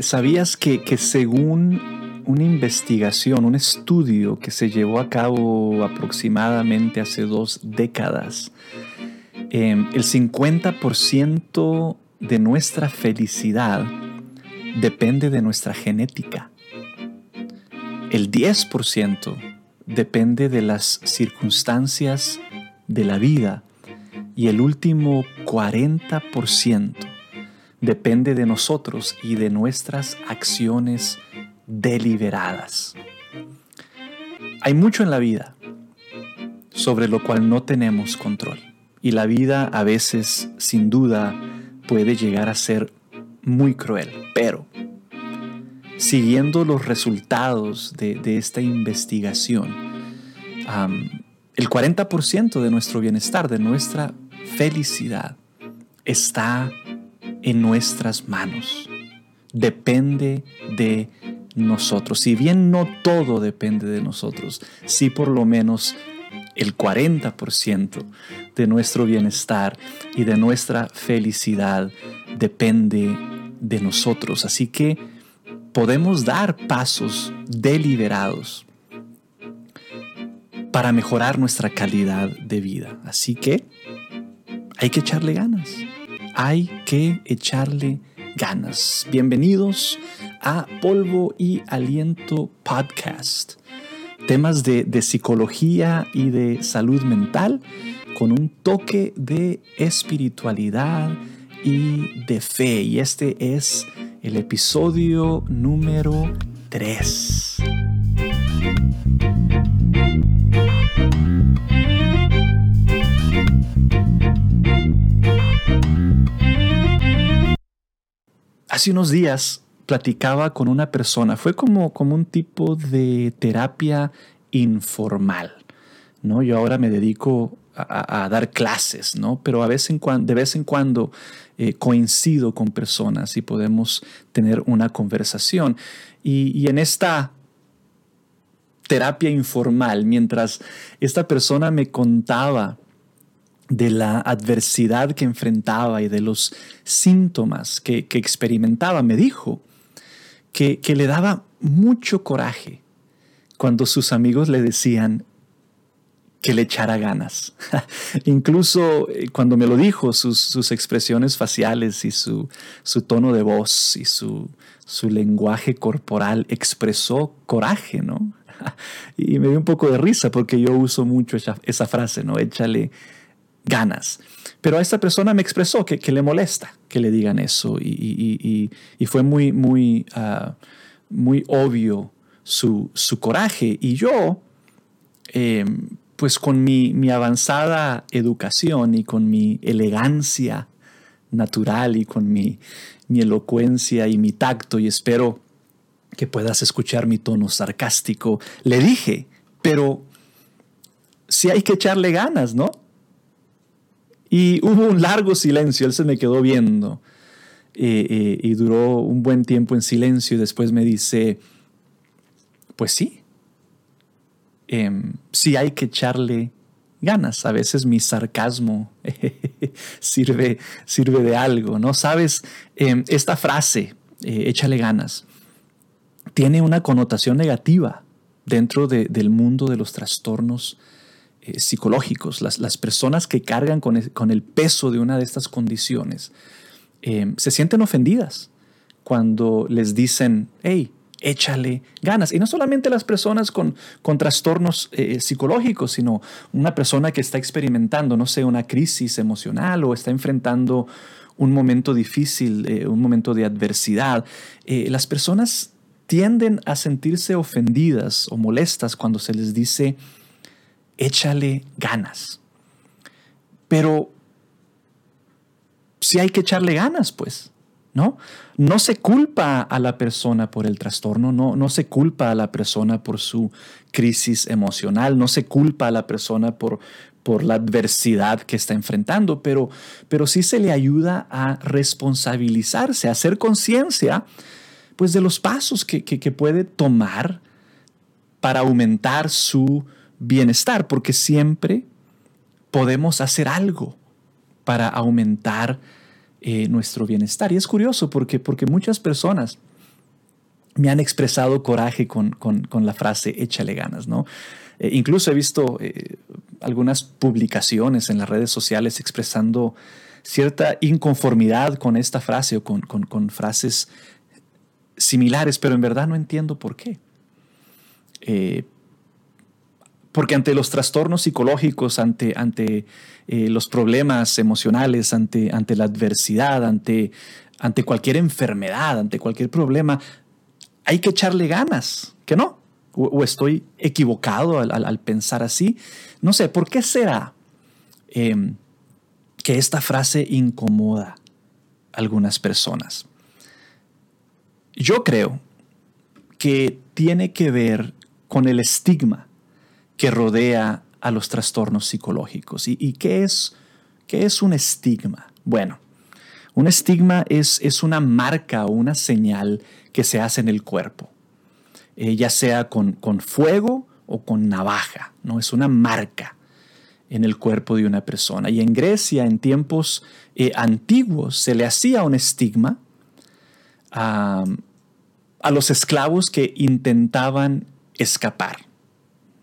¿Sabías que, según una investigación, un estudio que se llevó a cabo aproximadamente hace dos décadas, em, el 50% de nuestra felicidad depende de nuestra genética. El 10% depende de las circunstancias de la vida y el último 40% depende de nosotros y de nuestras acciones deliberadas. Hay mucho en la vida sobre lo cual no tenemos control y la vida a veces sin duda puede llegar a ser muy cruel, pero siguiendo los resultados de, esta investigación, el 40% de nuestro bienestar, de nuestra felicidad, está en nuestras manos. Depende de nosotros. Si bien no todo depende de nosotros, sí por lo menos el 40% de nuestro bienestar y de nuestra felicidad depende de nosotros. Así que podemos dar pasos deliberados para mejorar nuestra calidad de vida. Así que hay que echarle ganas hay que echarle ganas. Bienvenidos a Polvo y Aliento Podcast. Temas de, psicología y de salud mental con un toque de espiritualidad y de fe. Y este es el episodio número 3. Hace unos días platicaba con una persona, fue como, como un tipo de terapia informal. ¿no? Yo ahora me dedico a, dar clases, ¿no? pero de vez en cuando eh, coincido con personas y podemos tener una conversación. y en esta terapia informal, mientras esta persona me contaba de la adversidad que enfrentaba y de los síntomas que, experimentaba, me dijo que, le daba mucho coraje cuando sus amigos le decían que le echara ganas. Incluso eh, cuando me lo dijo, sus, expresiones faciales y su, tono de voz y su, lenguaje corporal expresó coraje, ¿no? y me dio un poco de risa porque yo uso mucho esa, esa frase, ¿no? Échale, ganas. Pero a esta persona me expresó que, le molesta que le digan eso y, fue muy, muy, ah, muy obvio su, coraje. Y yo, em, pues con mi, mi, avanzada educación y con mi elegancia natural y con mi, mi elocuencia y mi tacto, y espero que puedas escuchar mi tono sarcástico, le dije, pero si hay que echarle ganas, ¿no? Y hubo un largo silencio, él se me quedó viendo eh, eh, y duró un buen tiempo en silencio y después me dice, pues sí, em, sí hay que echarle ganas. A veces mi sarcasmo sirve, sirve de algo, ¿no? Sabes, em, esta frase, eh, échale ganas, tiene una connotación negativa dentro del mundo de los trastornos eh, psicológicos, las, personas que cargan con, el peso de una de estas condiciones, eh, se sienten ofendidas cuando les dicen, hey, échale ganas. Y no solamente las personas con, con trastornos eh, psicológicos, sino una persona que está experimentando, no sé, una crisis emocional o está enfrentando un momento difícil, un momento de adversidad. las personas tienden a sentirse ofendidas o molestas cuando se les dice, échale ganas. Pero si hay que echarle ganas, pues, ¿no? No se culpa a la persona por el trastorno, no, no se culpa a la persona por su crisis emocional, no se culpa a la persona por, por la adversidad que está enfrentando, pero, pero sí se le ayuda a responsabilizarse, a hacer conciencia pues de los pasos que, que puede tomar para aumentar su bienestar, porque siempre podemos hacer algo para aumentar eh, nuestro bienestar. Y es curioso porque, porque muchas personas me han expresado coraje con, la frase échale ganas, ¿no? Eh, incluso he visto eh, algunas publicaciones en las redes sociales expresando cierta inconformidad con esta frase o con, frases similares, pero en verdad no entiendo por qué. Eh, porque ante los trastornos psicológicos, ante, ante los problemas emocionales, ante, ante la adversidad, ante, ante cualquier enfermedad, ante cualquier problema, hay que echarle ganas, ¿que no? ¿O, estoy equivocado al, pensar así? No sé, ¿por qué será em, que esta frase incomoda a algunas personas? Yo creo que tiene que ver con el estigma que rodea a los trastornos psicológicos. ¿Y, qué, es, qué es un estigma? Bueno, un estigma es, es una marca o una señal que se hace en el cuerpo, eh, ya sea con, con, fuego o con navaja, ¿no? Es una marca en el cuerpo de una persona. Y en Grecia, en tiempos eh, antiguos, se le hacía un estigma a, a los esclavos que intentaban escapar,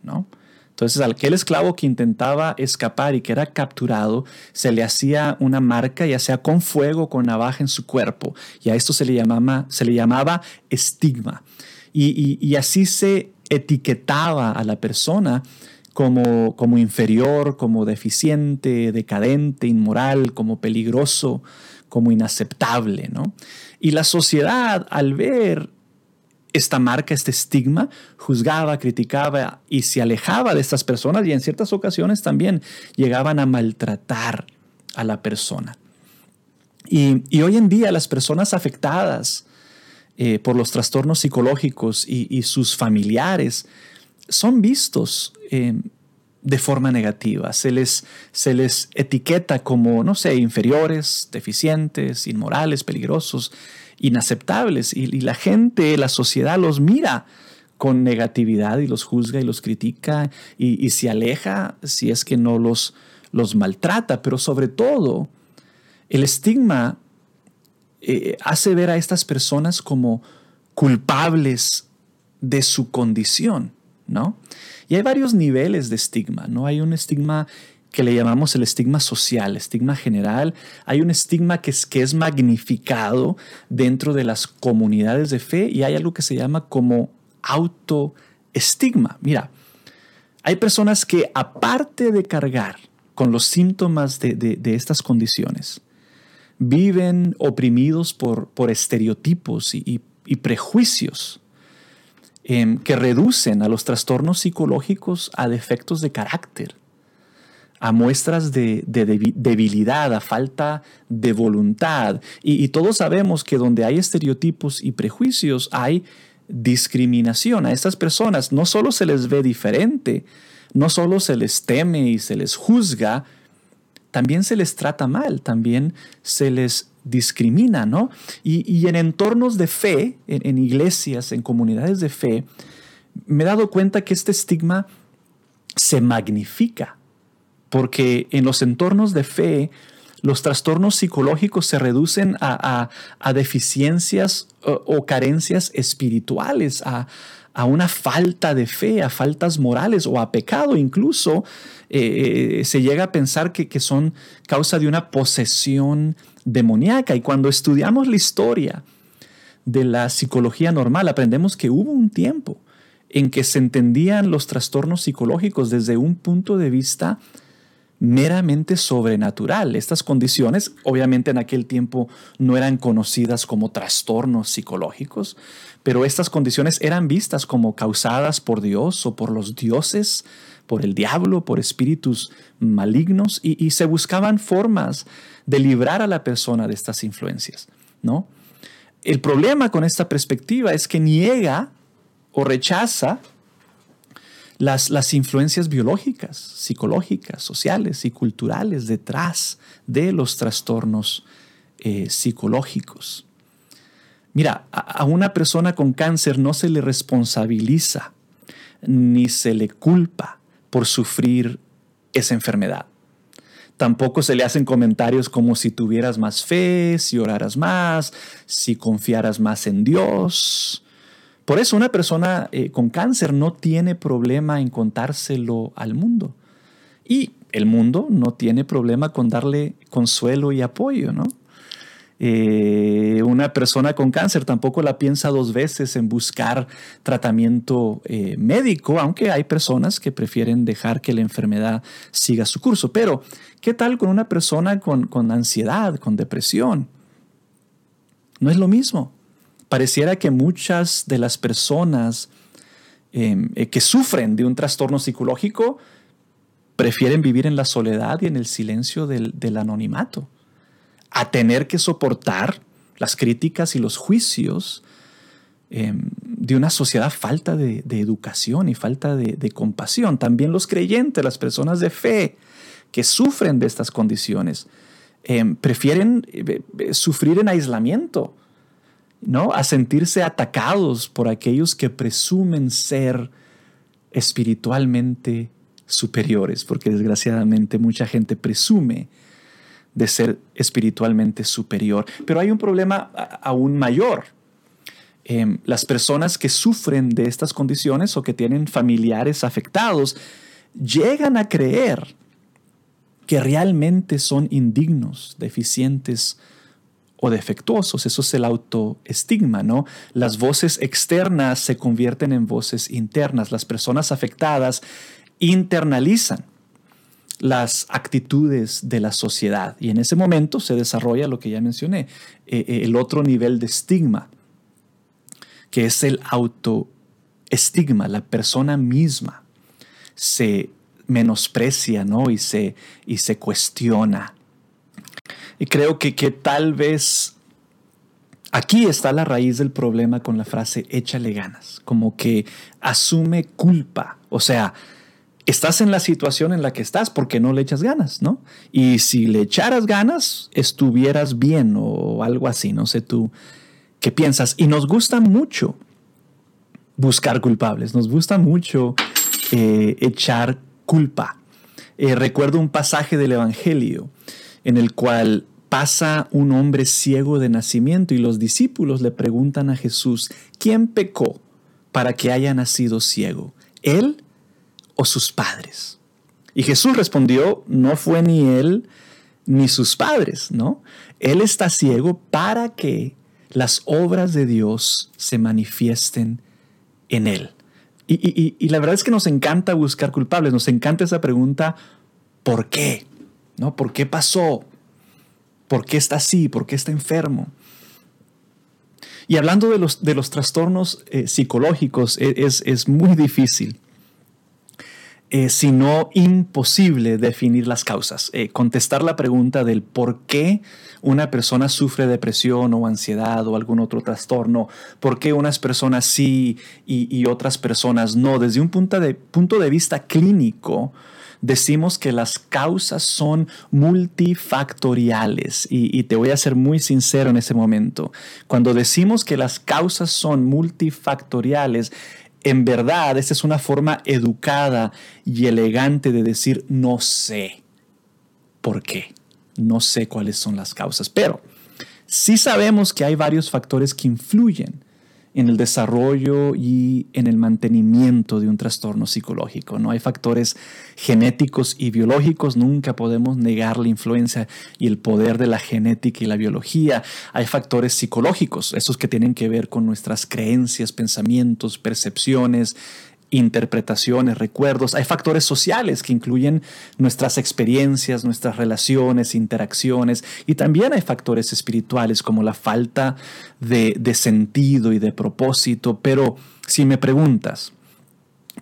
¿no? Entonces, al aquel esclavo que intentaba escapar y que era capturado, se le hacía una marca, ya sea con fuego o con navaja en su cuerpo. Y a esto se le llamaba, se le llamaba estigma. Y, así se etiquetaba a la persona como, como inferior, como deficiente, decadente, inmoral, como peligroso, como inaceptable. ¿no? Y la sociedad, al ver esta marca, este estigma, juzgaba, criticaba y se alejaba de estas personas y en ciertas ocasiones también llegaban a maltratar a la persona. Y, hoy en día las personas afectadas eh, por los trastornos psicológicos y, sus familiares son vistos eh, de forma negativa. Se les, se les etiqueta como, no sé, inferiores, deficientes, inmorales, peligrosos inaceptables y, la gente, la sociedad los mira con negatividad y los juzga y los critica y, se aleja si es que no los, maltrata, pero sobre todo el estigma eh, hace ver a estas personas como culpables de su condición, ¿no? Y hay varios niveles de estigma, ¿no? Hay un estigma que le llamamos el estigma social, estigma general. Hay un estigma que es, que es magnificado dentro de las comunidades de fe y hay algo que se llama como autoestigma. Mira, hay personas que aparte de cargar con los síntomas de, estas condiciones, viven oprimidos por, por estereotipos y, prejuicios em, que reducen a los trastornos psicológicos a defectos de carácter a muestras de, debilidad, a falta de voluntad. Y, todos sabemos que donde hay estereotipos y prejuicios hay discriminación. A estas personas no solo se les ve diferente, no solo se les teme y se les juzga, también se les trata mal, también se les discrimina, ¿no? Y, en entornos de fe, en iglesias, en comunidades de fe, me he dado cuenta que este estigma se magnifica porque en los entornos de fe, los trastornos psicológicos se reducen a, deficiencias o, carencias espirituales, a, una falta de fe, a faltas morales o a pecado incluso. Eh, eh, se llega a pensar que, que son causa de una posesión demoníaca. Y cuando estudiamos la historia de la psicología normal, aprendemos que hubo un tiempo en que se entendían los trastornos psicológicos desde un punto de vista meramente sobrenatural. Estas condiciones, obviamente en aquel tiempo no eran conocidas como trastornos psicológicos, pero estas condiciones eran vistas como causadas por Dios o por los dioses, por el diablo, por espíritus malignos, y, se buscaban formas de librar a la persona de estas influencias, ¿no? El problema con esta perspectiva es que niega o rechaza las, influencias biológicas, psicológicas, sociales y culturales detrás de los trastornos eh, psicológicos. Mira, a, una persona con cáncer no se le responsabiliza ni se le culpa por sufrir esa enfermedad. Tampoco se le hacen comentarios como si tuvieras más fe, si oraras más, si confiaras más en Dios. Por eso una persona eh, con cáncer no tiene problema en contárselo al mundo. Y el mundo no tiene problema con darle consuelo y apoyo, ¿no? Eh, una persona con cáncer tampoco la piensa dos veces en buscar tratamiento eh, médico, aunque hay personas que prefieren dejar que la enfermedad siga su curso. Pero, ¿qué tal con una persona con, con ansiedad, con depresión? No es lo mismo. Pareciera que muchas de las personas em, eh, que sufren de un trastorno psicológico prefieren vivir en la soledad y en el silencio del, anonimato, a tener que soportar las críticas y los juicios em, de una sociedad falta de, educación y falta de, compasión. También los creyentes, las personas de fe que sufren de estas condiciones, em, prefieren eh, eh, sufrir en aislamiento, ¿no? A sentirse atacados por aquellos que presumen ser espiritualmente superiores, porque desgraciadamente mucha gente presume de ser espiritualmente superior. Pero hay un problema aún mayor. Em, las personas que sufren de estas condiciones o que tienen familiares afectados llegan a creer que realmente son indignos, deficientes o defectuosos. Eso es el autoestigma, ¿no? Las voces externas se convierten en voces internas. Las personas afectadas internalizan las actitudes de la sociedad y en ese momento se desarrolla lo que ya mencioné, eh, eh, el otro nivel de estigma, que es el autoestigma, la persona misma se menosprecia ¿no? y, se, y se cuestiona. Y creo que, que tal vez aquí está la raíz del problema con la frase échale ganas, como que asume culpa, o sea, estás en la situación en la que estás porque no le echas ganas, ¿no? Y si le echaras ganas, estuvieras bien o algo así, no sé tú qué piensas. Y nos gusta mucho buscar culpables, nos gusta mucho eh, echar culpa. Eh, recuerdo un pasaje del Evangelio en el cual pasa un hombre ciego de nacimiento y los discípulos le preguntan a Jesús, ¿quién pecó para que haya nacido ciego? ¿Él o sus padres? Y Jesús respondió, no fue ni él ni sus padres, ¿no? Él está ciego para que las obras de Dios se manifiesten en él. Y, la verdad es que nos encanta buscar culpables, nos encanta esa pregunta, ¿por qué? ¿No? ¿Por qué pasó? ¿Por qué está así? ¿Por qué está enfermo? Y hablando de los, de los trastornos eh, psicológicos, e, es, es, muy difícil eh, sino imposible definir las causas. Eh, contestar la pregunta del por qué una persona sufre depresión o ansiedad o algún otro trastorno, por qué unas personas sí y, otras personas no. Desde un punto de, punto de vista clínico, decimos que las causas son multifactoriales. Y, te voy a ser muy sincero en ese momento. Cuando decimos que las causas son multifactoriales, en verdad, esta es una forma educada y elegante de decir no sé por qué, no sé cuáles son las causas, pero sí sabemos que hay varios factores que influyen en el desarrollo y en el mantenimiento de un trastorno psicológico. ¿no? Hay factores genéticos y biológicos, nunca podemos negar la influencia y el poder de la genética y la biología. Hay factores psicológicos, esos que tienen que ver con nuestras creencias, pensamientos, percepciones, interpretaciones, recuerdos. Hay factores sociales que incluyen nuestras experiencias, nuestras relaciones, interacciones. Y también hay factores espirituales como la falta de, de sentido y de propósito. Pero si me preguntas,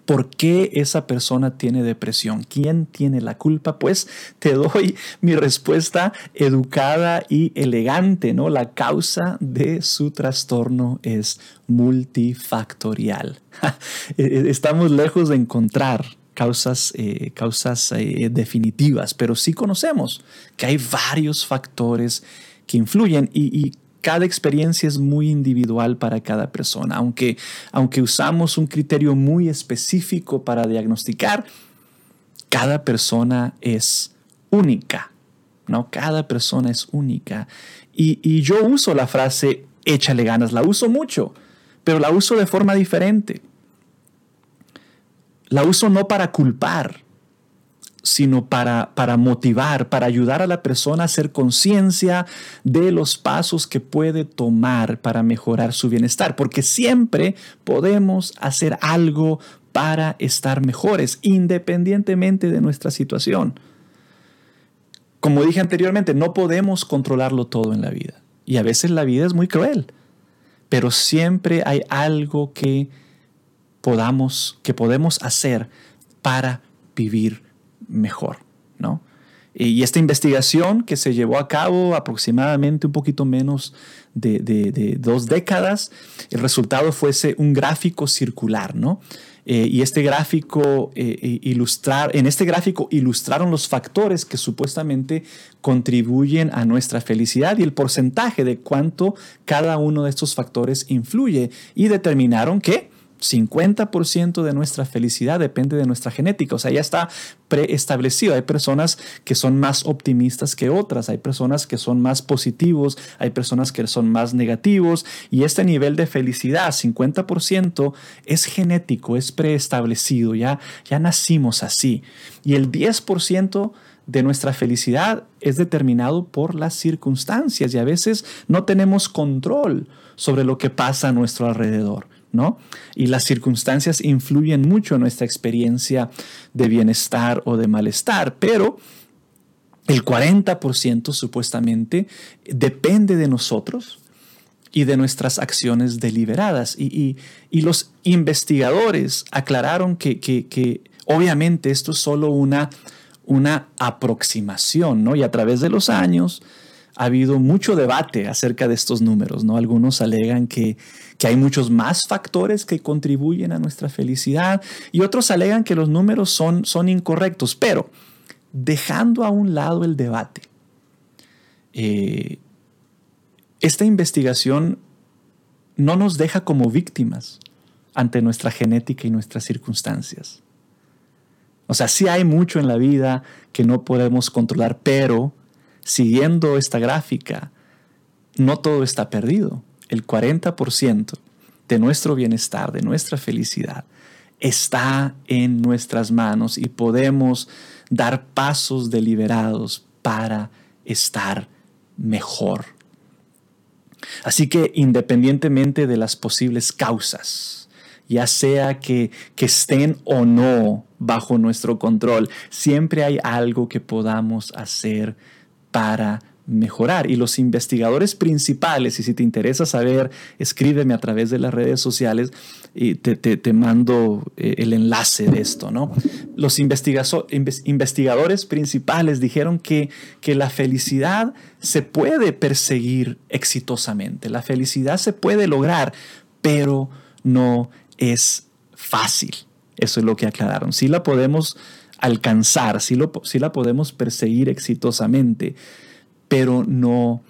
¿Por qué esa persona tiene depresión? ¿Quién tiene la culpa? Pues te doy mi respuesta educada y elegante, ¿no? La causa de su trastorno es multifactorial. E, e, estamos lejos de encontrar causas, eh, causas eh, definitivas, pero sí conocemos que hay varios factores que influyen y, y cada experiencia es muy individual para cada persona. Aunque, aunque usamos un criterio muy específico para diagnosticar, cada persona es única, ¿no? Cada persona es única. Y, y yo uso la frase échale ganas, la uso mucho, pero la uso de forma diferente. La uso no para culpar, sino para, para motivar, para ayudar a la persona a hacer conciencia de los pasos que puede tomar para mejorar su bienestar, porque siempre podemos hacer algo para estar mejores, independientemente de nuestra situación. Como dije anteriormente, no podemos controlarlo todo en la vida. Y a veces la vida es muy cruel, pero siempre hay algo que podamos, que podemos hacer para vivir mejor, ¿no? Y esta investigación que se llevó a cabo aproximadamente un poquito menos de, dos décadas, el resultado fuese un gráfico circular, ¿no? Eh, y este gráfico eh, eh, ilustrar, en este gráfico ilustraron los factores que supuestamente contribuyen a nuestra felicidad y el porcentaje de cuánto cada uno de estos factores influye y determinaron que 50% de nuestra felicidad depende de nuestra genética, o sea, ya está preestablecido. Hay personas que son más optimistas que otras, hay personas que son más positivos, hay personas que son más negativos y este nivel de felicidad, 50%, es genético, es preestablecido, ya, ya nacimos así. Y el 10% de nuestra felicidad es determinado por las circunstancias y a veces no tenemos control sobre lo que pasa a nuestro alrededor. ¿No? Y las circunstancias influyen mucho en nuestra experiencia de bienestar o de malestar, pero el 40% supuestamente depende de nosotros y de nuestras acciones deliberadas. Y, los investigadores aclararon que, obviamente esto es solo una, una aproximación, ¿no? Y a través de los años ha habido mucho debate acerca de estos números, ¿no? Algunos alegan que, hay muchos más factores que contribuyen a nuestra felicidad y otros alegan que los números son, son incorrectos, pero dejando a un lado el debate, eh, esta investigación no nos deja como víctimas ante nuestra genética y nuestras circunstancias. O sea, sí hay mucho en la vida que no podemos controlar, pero siguiendo esta gráfica, no todo está perdido. El 40% de nuestro bienestar, de nuestra felicidad, está en nuestras manos y podemos dar pasos deliberados para estar mejor. Así que independientemente de las posibles causas, ya sea que, que estén o no bajo nuestro control, siempre hay algo que podamos hacer para mejorar. Y los investigadores principales, y si te interesa saber, escríbeme a través de las redes sociales y te, mando eh, el enlace de esto, ¿no? Los investigadores principales dijeron que, que la felicidad se puede perseguir exitosamente, la felicidad se puede lograr, pero no es fácil. Eso es lo que aclararon. Sí la podemos alcanzar, sí, lo, la podemos perseguir exitosamente, pero no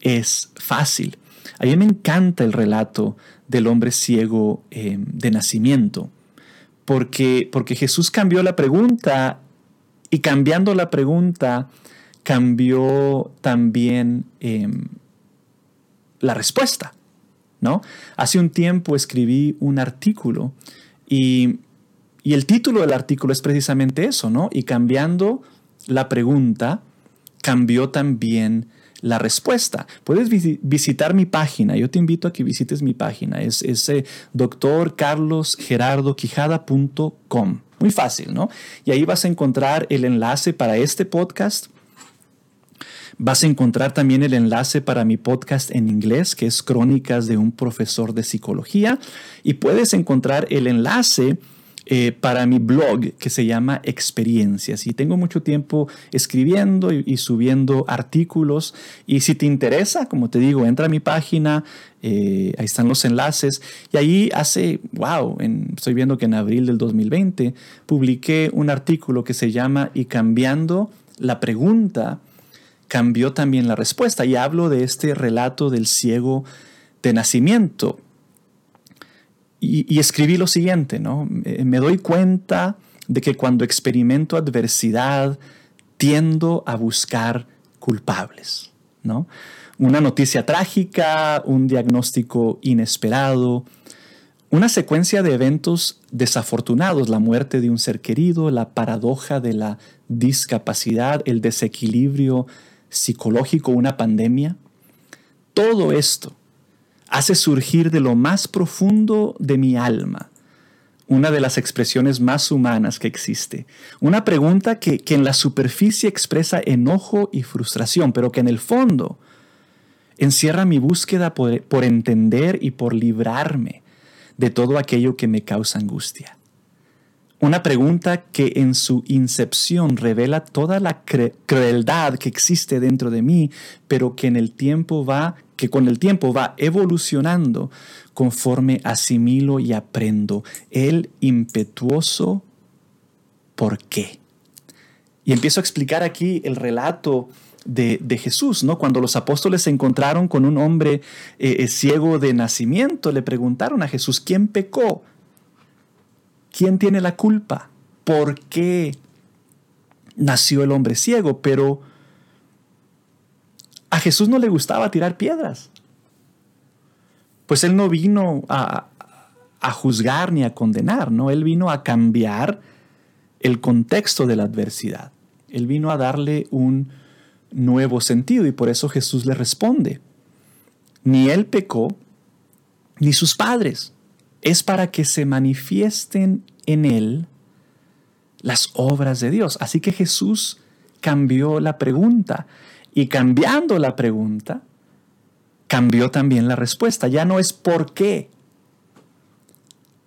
es fácil. A mí me encanta el relato del hombre ciego em, de nacimiento, porque, porque Jesús cambió la pregunta y cambiando la pregunta cambió también em, la respuesta. ¿no? Hace un tiempo escribí un artículo y y el título del artículo es precisamente eso, ¿no? Y cambiando la pregunta, cambió también la respuesta. Puedes visitar mi página, yo te invito a que visites mi página, es, ese doctorcarlosgerardoquijada.com. Muy fácil, ¿no? Y ahí vas a encontrar el enlace para este podcast. Vas a encontrar también el enlace para mi podcast en inglés, que es Crónicas de un profesor de psicología. Y puedes encontrar el enlace eh, para mi blog que se llama Experiencias. Y tengo mucho tiempo escribiendo y, subiendo artículos. Y si te interesa, como te digo, entra a mi página, eh, ahí están los enlaces. Y ahí hace, wow, estoy viendo que en abril del 2020 publiqué un artículo que se llama Y cambiando la pregunta, cambió también la respuesta. Y hablo de este relato del ciego de nacimiento y, escribí lo siguiente, ¿no? Me doy cuenta de que cuando experimento adversidad tiendo a buscar culpables, ¿no? Una noticia trágica, un diagnóstico inesperado, una secuencia de eventos desafortunados, la muerte de un ser querido, la paradoja de la discapacidad, el desequilibrio psicológico, una pandemia. Todo esto hace surgir de lo más profundo de mi alma una de las expresiones más humanas que existe. Una pregunta que, en la superficie expresa enojo y frustración, pero que en el fondo encierra mi búsqueda por entender y por librarme de todo aquello que me causa angustia. Una pregunta que en su incepción revela toda la crueldad que existe dentro de mí, pero que en el tiempo va, que con el tiempo va evolucionando conforme asimilo y aprendo. El impetuoso ¿por qué? Y empiezo a explicar aquí el relato de, Jesús, ¿no? Cuando los apóstoles se encontraron con un hombre eh, eh, ciego de nacimiento, le preguntaron a Jesús, ¿quién pecó? ¿Quién tiene la culpa? ¿Por qué nació el hombre ciego? Pero a Jesús no le gustaba tirar piedras. Pues él no vino a, a juzgar ni a condenar, ¿no? Él vino a cambiar el contexto de la adversidad. Él vino a darle un nuevo sentido y por eso Jesús le responde, ni él pecó, ni sus padres, es para que se manifiesten en él las obras de Dios. Así que Jesús cambió la pregunta y cambiando la pregunta, cambió también la respuesta. Ya no es por qué,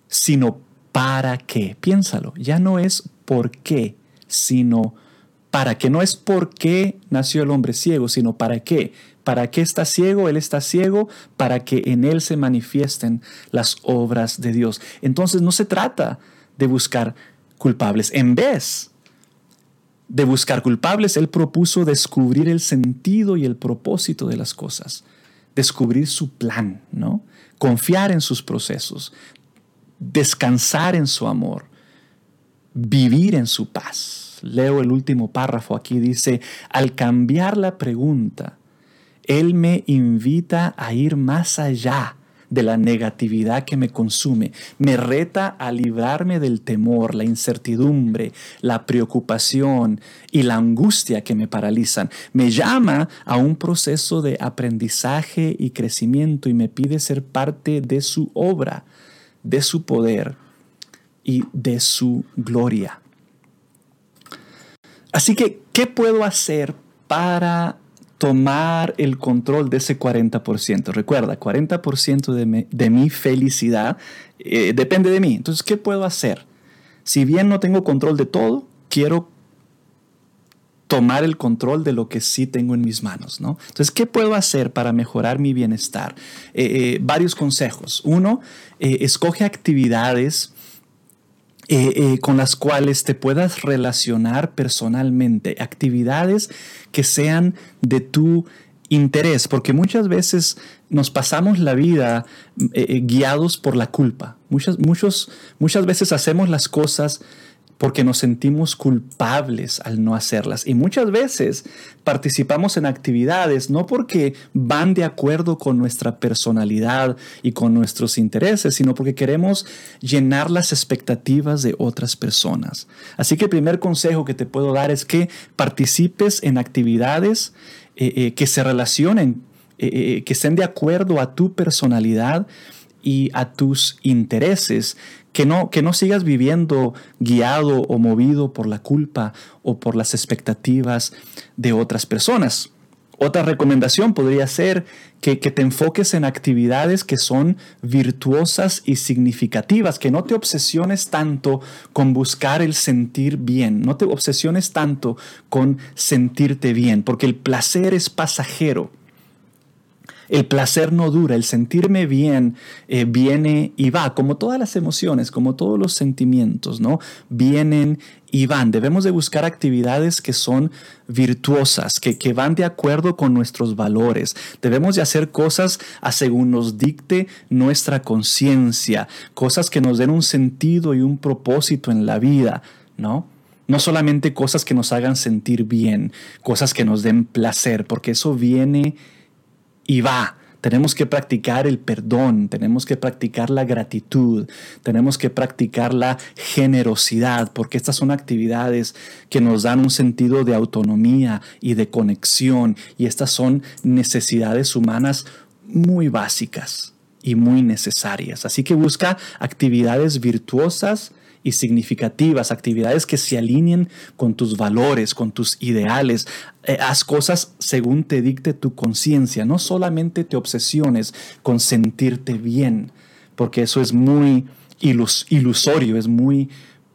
sino para qué. Piénsalo, ya no es por qué, sino para qué. No es por qué nació el hombre ciego, sino para qué. ¿Para qué está ciego? Él está ciego para que en él se manifiesten las obras de Dios. Entonces no se trata de buscar culpables. En vez de buscar culpables, él propuso descubrir el sentido y el propósito de las cosas, descubrir su plan, ¿no? Confiar en sus procesos, descansar en su amor, vivir en su paz. Leo el último párrafo aquí, dice, al cambiar la pregunta, Él me invita a ir más allá de la negatividad que me consume. Me reta a librarme del temor, la incertidumbre, la preocupación y la angustia que me paralizan. Me llama a un proceso de aprendizaje y crecimiento y me pide ser parte de su obra, de su poder y de su gloria. Así que, ¿qué puedo hacer para tomar el control de ese 40%. Recuerda, 40% de, de, mi felicidad eh, depende de mí. Entonces, ¿qué puedo hacer? Si bien no tengo control de todo, quiero tomar el control de lo que sí tengo en mis manos, ¿no? Entonces, ¿qué puedo hacer para mejorar mi bienestar? Eh, eh, varios consejos. Uno, escoge actividades eh, eh, con las cuales te puedas relacionar personalmente, actividades que sean de tu interés, porque muchas veces nos pasamos la vida eh, guiados por la culpa. Muchas, muchos, muchas veces hacemos las cosas porque nos sentimos culpables al no hacerlas. Y muchas veces participamos en actividades no porque van de acuerdo con nuestra personalidad y con nuestros intereses, sino porque queremos llenar las expectativas de otras personas. Así que el primer consejo que te puedo dar es que participes en actividades eh, eh, que se relacionen, eh, que estén de acuerdo a tu personalidad y a tus intereses que no, que no sigas viviendo guiado o movido por la culpa o por las expectativas de otras personas. Otra recomendación podría ser que, que, te enfoques en actividades que son virtuosas y significativas, que no te obsesiones tanto con buscar el sentir bien, no te obsesiones tanto con sentirte bien, porque el placer es pasajero. El placer no dura, el sentirme bien eh, viene y va, como todas las emociones, como todos los sentimientos, ¿no? Vienen y van. Debemos de buscar actividades que son virtuosas, que, que van de acuerdo con nuestros valores. Debemos de hacer cosas a según nos dicte nuestra conciencia, cosas que nos den un sentido y un propósito en la vida, ¿no? No solamente cosas que nos hagan sentir bien, cosas que nos den placer, porque eso viene y va. Tenemos que practicar el perdón, tenemos que practicar la gratitud, tenemos que practicar la generosidad, porque estas son actividades que nos dan un sentido de autonomía y de conexión, y estas son necesidades humanas muy básicas y muy necesarias. Así que busca actividades virtuosas y significativas, actividades que se alineen con tus valores, con tus ideales. Eh, haz cosas según te dicte tu conciencia, no solamente te obsesiones con sentirte bien, porque eso es muy ilusorio, es muy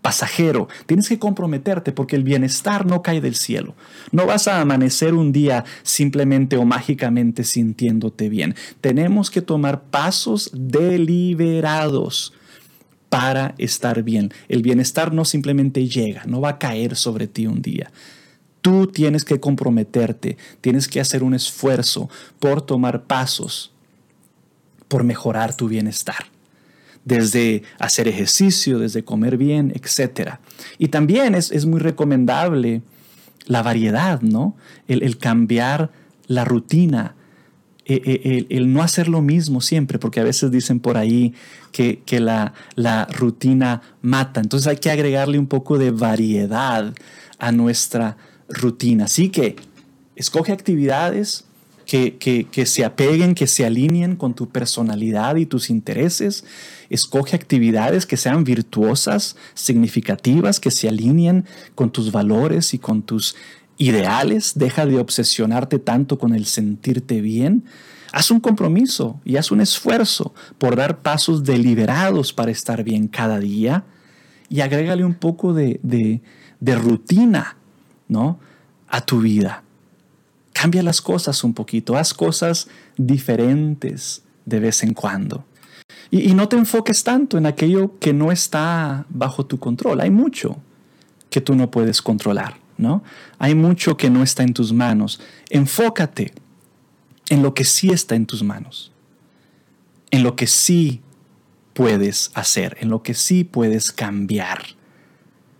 pasajero. Tienes que comprometerte porque el bienestar no cae del cielo. No vas a amanecer un día simplemente o mágicamente sintiéndote bien. Tenemos que tomar pasos deliberados para estar bien. El bienestar no simplemente llega, no va a caer sobre ti un día. Tú tienes que comprometerte, tienes que hacer un esfuerzo por tomar pasos, por mejorar tu bienestar desde hacer ejercicio, desde comer bien, etc. Y también es, muy recomendable la variedad, ¿no? El, cambiar la rutina, e, e, el, no hacer lo mismo siempre, porque a veces dicen por ahí que, la, rutina mata. Entonces hay que agregarle un poco de variedad a nuestra rutina. Así que escoge actividades que, que, que se apeguen, que se alineen con tu personalidad y tus intereses. Escoge actividades que sean virtuosas, significativas, que se alineen con tus valores y con tus ideales, deja de obsesionarte tanto con el sentirte bien. Haz un compromiso y haz un esfuerzo por dar pasos deliberados para estar bien cada día y agrégale un poco de, de, rutina ¿no? a tu vida. Cambia las cosas un poquito, haz cosas diferentes de vez en cuando. Y, y, no te enfoques tanto en aquello que no está bajo tu control. Hay mucho que tú no puedes controlar. ¿No? Hay mucho que no está en tus manos. Enfócate en lo que sí está en tus manos, en lo que sí puedes hacer, en lo que sí puedes cambiar,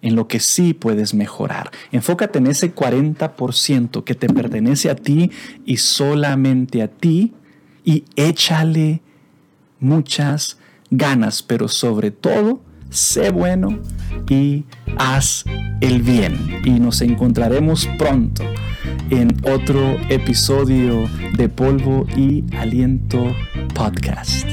en lo que sí puedes mejorar. Enfócate en ese 40% que te pertenece a ti y solamente a ti y échale muchas ganas, pero sobre todo, sé bueno y haz el bien. Y nos encontraremos pronto en otro episodio de Polvo y Aliento Podcast.